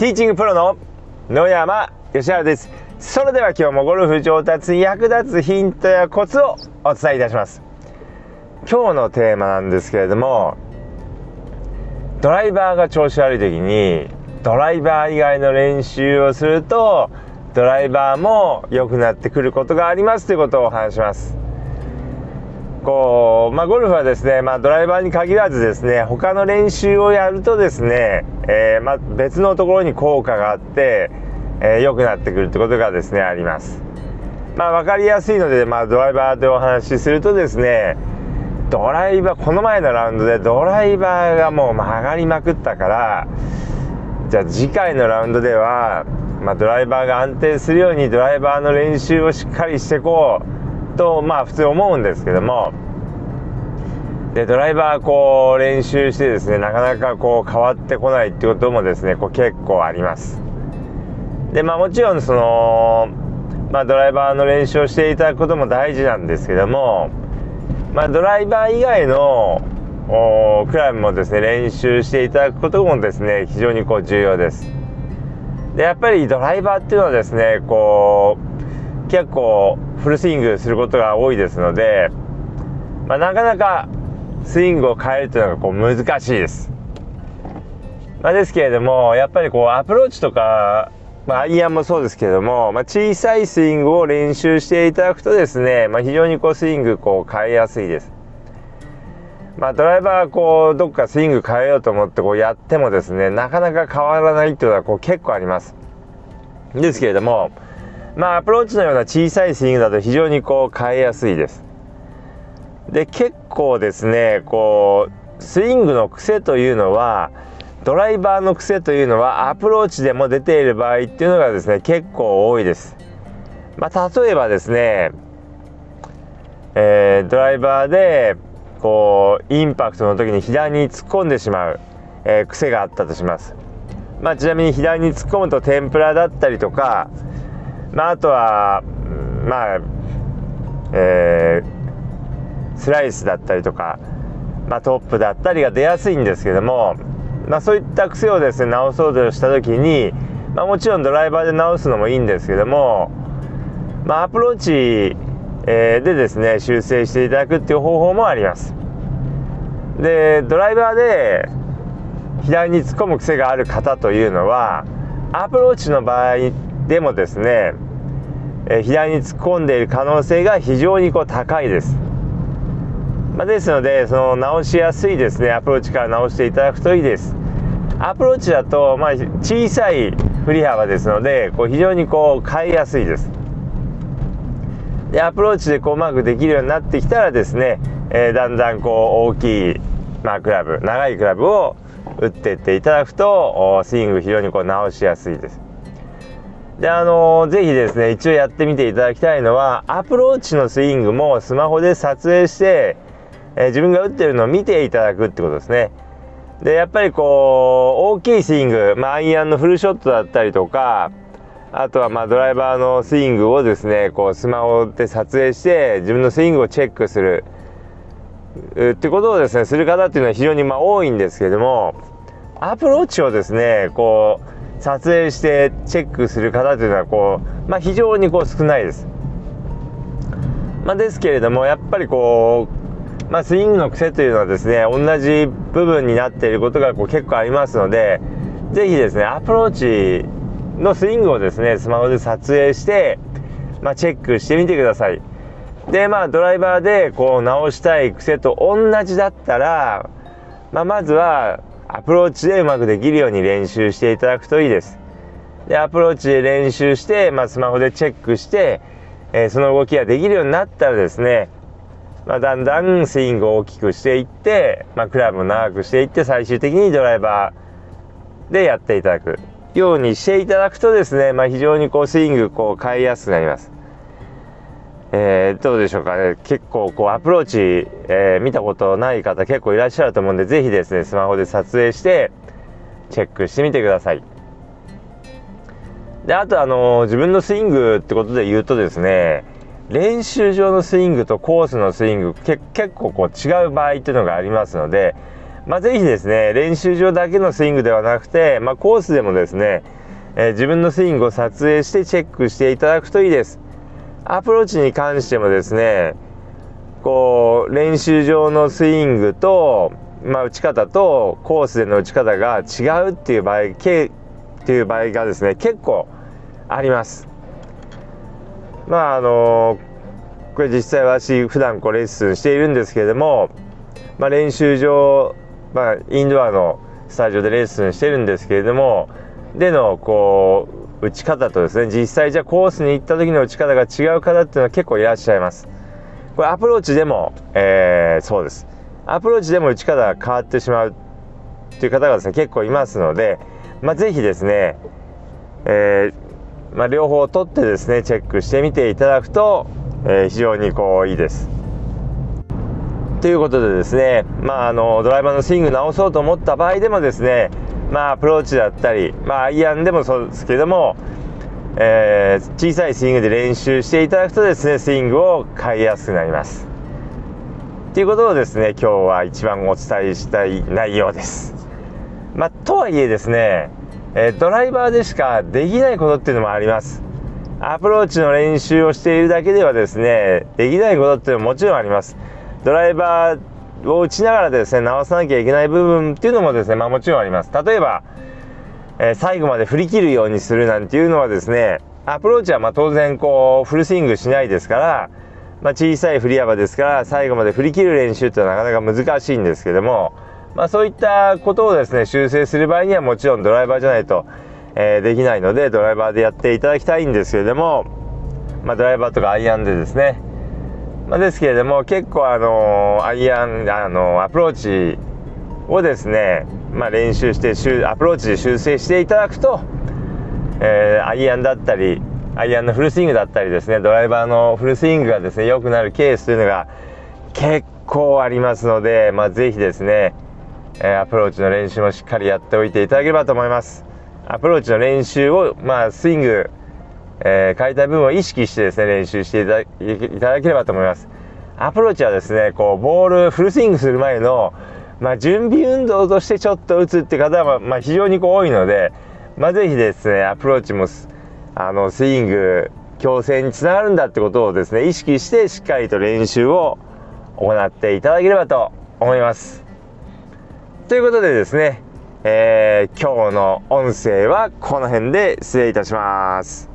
ティーチングプロの野山義原です。それでは今日もゴルフ上達に役立つヒントやコツをお伝えいたします。今日のテーマなんですけれどもドライバーが調子悪い時にドライバー以外の練習をするとドライバーも良くなってくることがありますということをお話します。こう、まあ、ゴルフはですね、まあ、ドライバーに限らずですね、他の練習をやるとですね、えー、まあ、別のところに効果があって、えー、良くなってくるってことがですね、あります。まあ、分かりやすいので、まあ、ドライバーでお話しするとですね、ドライバー、この前のラウンドでドライバーがもう曲がりまくったから、じゃあ次回のラウンドでは、まあ、ドライバーが安定するようにドライバーの練習をしっかりしていこう。とまあ普通思うんですけどもでドライバーこう練習してですねなかなかこう変わってこないってこともですねこう結構あります。でまあもちろんそのまあドライバーの練習をしていただくことも大事なんですけどもまあドライバー以外のクラブもですね練習していただくこともですね非常にこう重要です。でやっぱりドライバーっていうのはですねこう結構フルスイングすることが多いですので、まあ、なかなかスイングを変えるというのがこう難しいです。まあ、ですけれどもやっぱりこうアプローチとか、まあ、アイアンもそうですけれども、まあ、小さいスイングを練習していただくとですね、まあ、非常にこうスイングこう変えやすいです。まあ、ドライバーこうどっかスイング変えようと思ってこうやってもですねなかなか変わらないっていうのはこう結構あります。ですけれどもまあアプローチのような小さいスイングだと非常にこう変えやすいです。で結構ですねこうスイングの癖というのはドライバーの癖というのはアプローチでも出ている場合っていうのがですね結構多いです。まあ、例えばですね、えー、ドライバーでこうインパクトの時に左に突っ込んでしまう、えー、癖があったとします。まあ、ちなみに左に突っ込むと天ぷらだったりとかまあ、あとはまあえー、スライスだったりとか、まあ、トップだったりが出やすいんですけども、まあ、そういった癖をですね直そうとした時に、まあ、もちろんドライバーで直すのもいいんですけども、ま、アプローチ、え、でですね修正していただくっていう方法もあります。でドライバーで左に突っ込む癖がある方というのはアプローチの場合でもですね、え左に突っ込んでいる可能性が非常にこう高いです。まあ、ですのでその直しやすいですねアプローチから直していただくといいです。アプローチだと、まあ、小さい振り幅ですのでこう非常にこう変えやすいです。でアプローチでこううまくできるようになってきたらですね、えー、だんだんこう大きい、まあ、クラブ長いクラブを打っていっていただくとスイング非常にこう直しやすいです。で、あのー、ぜひですね、一応やってみていただきたいのは、アプローチのスイングもスマホで撮影して、えー、自分が打ってるのを見ていただくってことですね。で、やっぱりこう、大きいスイング、まあ、アイアンのフルショットだったりとか、あとはまあドライバーのスイングをですね、こうスマホで撮影して自分のスイングをチェックするってことをですね、する方っていうのは非常にま多いんですけども、アプローチをですね、こう、撮影してチェックする方というのはこう、まあ、非常にこう少ないです。まあ、ですけれどもやっぱりこう、まあ、スイングの癖というのはですね同じ部分になっていることがこう結構ありますので是非ですねアプローチのスイングをですねスマホで撮影して、まあ、チェックしてみてください。でまあドライバーでこう直したい癖と同じだったら、まあ、まずはアプローチでうまくできるように練習していただくといいです。で、アプローチで練習して、まあ、スマホでチェックして、えー、その動きができるようになったらですね、まあ、だんだんスイングを大きくしていって、まあ、クラブを長くしていって、最終的にドライバーでやっていただくようにしていただくとですね、まあ、非常にこうスイングこう変えやすくなります。えー、どうでしょうかね。結構こうアプローチ、えー、見たことない方結構いらっしゃると思うんで是非ですねスマホで撮影してチェックしてみてください。であとあのー、自分のスイングってことで言うとですね練習場のスイングとコースのスイング結構こう違う場合っていうのがありますのでまあ、ぜひですね練習場だけのスイングではなくて、まあ、コースでもですね、え、自分のスイングを撮影してチェックしていただくといいです。アプローチに関してもですねこう練習場のスイングと、まあ、打ち方とコースでの打ち方が違うっていう場合っていう場合がですね結構あります。まああのこれ実際私普段こうレッスンしているんですけれども、まあ、練習場、まあ、インドアのスタジオでレッスンしてるんですけれどもでのこう打ち方とですね実際じゃあコースに行った時の打ち方が違う方っていうのは結構いらっしゃいます。これアプローチでも、えー、そうです。アプローチでも打ち方が変わってしまうっていう方がですね結構いますので、まあ、ぜひですね、えー、まあ、両方取ってですねチェックしてみていただくと、えー、非常にこういいです。ということでですね、まあ、あのドライバーのスイング直そうと思った場合でもですねまあ、アプローチだったり、まあ、アイアンでもそうですけども、えー、小さいスイングで練習していただくとですね、スイングを変えやすくなります。ということをですね、今日は一番お伝えしたい内容です。まあ、とはいえですね、え、ドライバーでしかできないことっていうのもあります。アプローチの練習をしているだけではですね、できないことっていうのももちろんあります。ドライバーを打ちながらですね、直さなきゃいけない部分っていうのもですね、まあもちろんあります。例えば、えー、最後まで振り切るようにするなんていうのはですね、アプローチはま当然こう、フルスイングしないですから、まあ、小さい振り幅ですから、最後まで振り切る練習ってのはなかなか難しいんですけども、まあそういったことをですね、修正する場合にはもちろんドライバーじゃないと、えー、できないので、ドライバーでやっていただきたいんですけれども、まあドライバーとかアイアンでですね、まあ、ですけれども結構あのアイアンあのアプローチをですね、まあ、練習してアプローチで修正していただくと、えー、アイアンだったりアイアンのフルスイングだったりですねドライバーのフルスイングがですね良くなるケースというのが結構ありますので、まあ、ぜひですね、えアプローチの練習もしっかりやっておいていただければと思います。アプローチの練習を、まあ、スイングえー、変えた部分を意識してですね、練習していただければと思います。アプローチはですね、こう、ボール、フルスイングする前の、まあ、準備運動としてちょっと打つって方は、まあ、非常にこう多いので、まあ、ぜひですね、アプローチも、あの、スイング、矯正につながるんだってことをですね、意識してしっかりと練習を行っていただければと思います。ということでですね、えー、今日の音声はこの辺で失礼いたします。